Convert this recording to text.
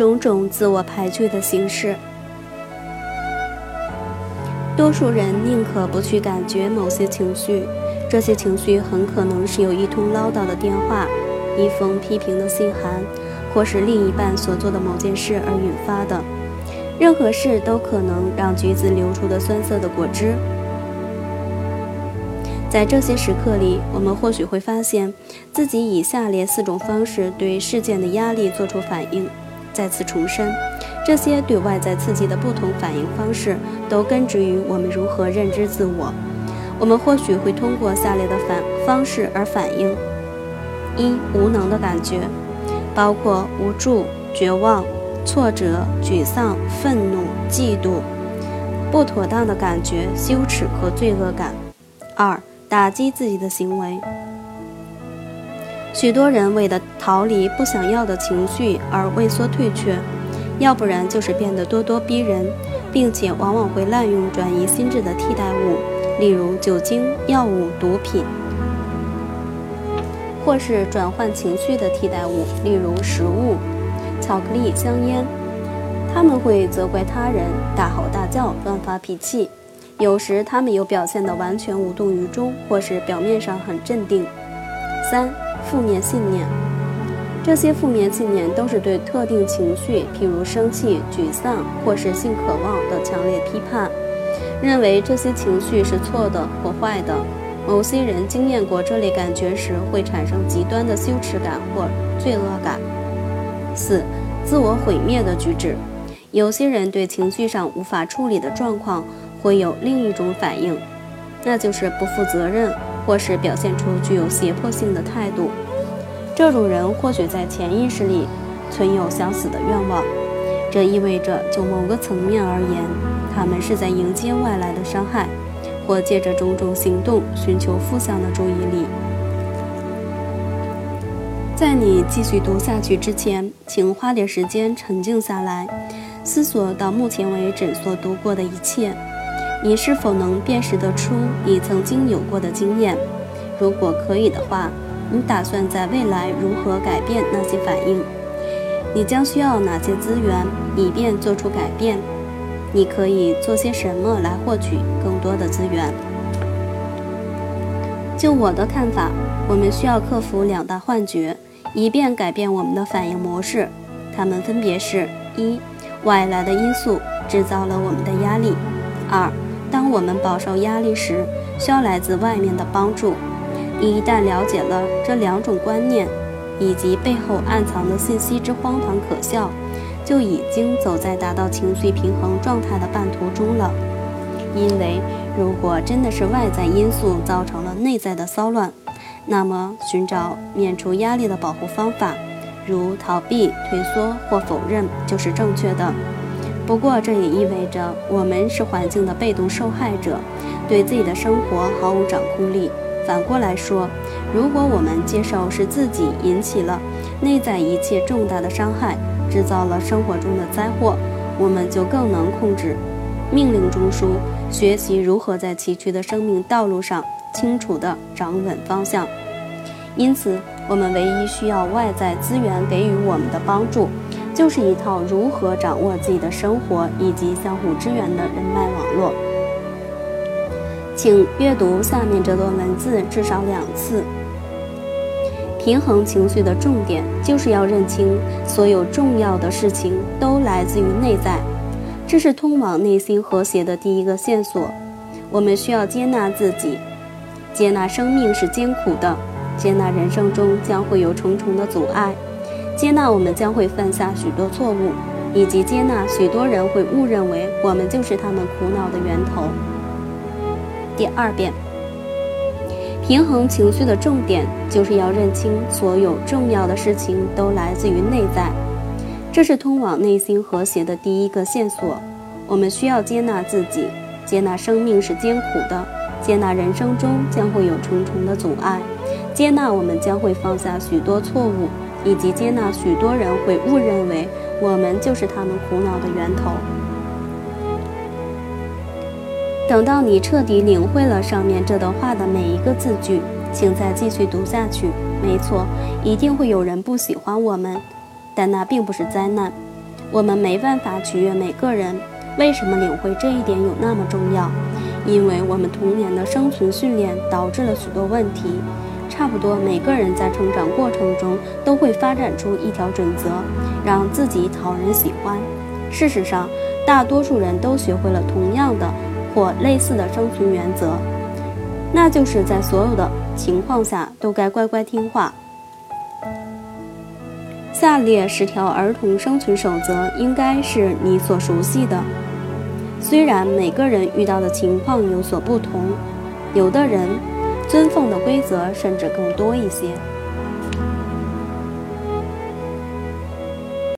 种种自我排拒的形式。多数人宁可不去感觉某些情绪，这些情绪很可能是由一通唠叨的电话、一封批评的信函，或是另一半所做的某件事而引发的。任何事都可能让橘子流出的酸涩的果汁。在这些时刻里，我们或许会发现自己以下列四种方式对事件的压力做出反应。再次重申，这些对外在刺激的不同反应方式都根植于我们如何认知自我。我们或许会通过下列的反方式而反应：一、无能的感觉，包括无助、绝望、挫折、沮丧、愤怒、嫉妒；不妥当的感觉，羞耻和罪恶感；二、打击自己的行为。许多人为了逃离不想要的情绪而畏缩退却，要不然就是变得咄咄逼人，并且往往会滥用转移心智的替代物，例如酒精、药物、毒品，或是转换情绪的替代物，例如食物、巧克力、香烟。他们会责怪他人，大吼大叫，乱发脾气。有时他们又表现得完全无动于衷，或是表面上很镇定。三、负面信念，这些负面信念都是对特定情绪，譬如生气、沮丧或是性渴望的强烈批判，认为这些情绪是错的或坏的。某些人经验过这类感觉时，会产生极端的羞耻感或罪恶感。四、自我毁灭的举止，有些人对情绪上无法处理的状况。会有另一种反应，那就是不负责任，或是表现出具有胁迫性的态度。这种人或许在潜意识里存有想死的愿望，这意味着就某个层面而言，他们是在迎接外来的伤害，或借着种种行动寻求负向的注意力。在你继续读下去之前，请花点时间沉静下来，思索到目前为止所读过的一切。你是否能辨识得出你曾经有过的经验？如果可以的话，你打算在未来如何改变那些反应？你将需要哪些资源以便做出改变？你可以做些什么来获取更多的资源？就我的看法，我们需要克服两大幻觉，以便改变我们的反应模式。它们分别是：一、外来的因素制造了我们的压力；二、当我们饱受压力时，需要来自外面的帮助。你一旦了解了这两种观念，以及背后暗藏的信息之荒唐可笑，就已经走在达到情绪平衡状态的半途中了。因为如果真的是外在因素造成了内在的骚乱，那么寻找免除压力的保护方法，如逃避、退缩或否认，就是正确的。不过，这也意味着我们是环境的被动受害者，对自己的生活毫无掌控力。反过来说，如果我们接受是自己引起了内在一切重大的伤害，制造了生活中的灾祸，我们就更能控制。命令中枢，学习如何在崎岖的生命道路上清楚地掌稳方向。因此，我们唯一需要外在资源给予我们的帮助。就是一套如何掌握自己的生活以及相互支援的人脉网络。请阅读下面这段文字至少两次。平衡情绪的重点就是要认清，所有重要的事情都来自于内在，这是通往内心和谐的第一个线索。我们需要接纳自己，接纳生命是艰苦的，接纳人生中将会有重重的阻碍。接纳我们将会犯下许多错误，以及接纳许多人会误认为我们就是他们苦恼的源头。第二遍，平衡情绪的重点就是要认清所有重要的事情都来自于内在，这是通往内心和谐的第一个线索。我们需要接纳自己，接纳生命是艰苦的，接纳人生中将会有重重的阻碍，接纳我们将会放下许多错误。以及接纳许多人会误认为我们就是他们苦恼的源头。等到你彻底领会了上面这段话的每一个字句，请再继续读下去。没错，一定会有人不喜欢我们，但那并不是灾难。我们没办法取悦每个人。为什么领会这一点有那么重要？因为我们童年的生存训练导致了许多问题。差不多每个人在成长过程中都会发展出一条准则，让自己讨人喜欢。事实上，大多数人都学会了同样的或类似的生存原则，那就是在所有的情况下都该乖乖听话。下列十条儿童生存守则应该是你所熟悉的。虽然每个人遇到的情况有所不同，有的人。遵奉的规则甚至更多一些。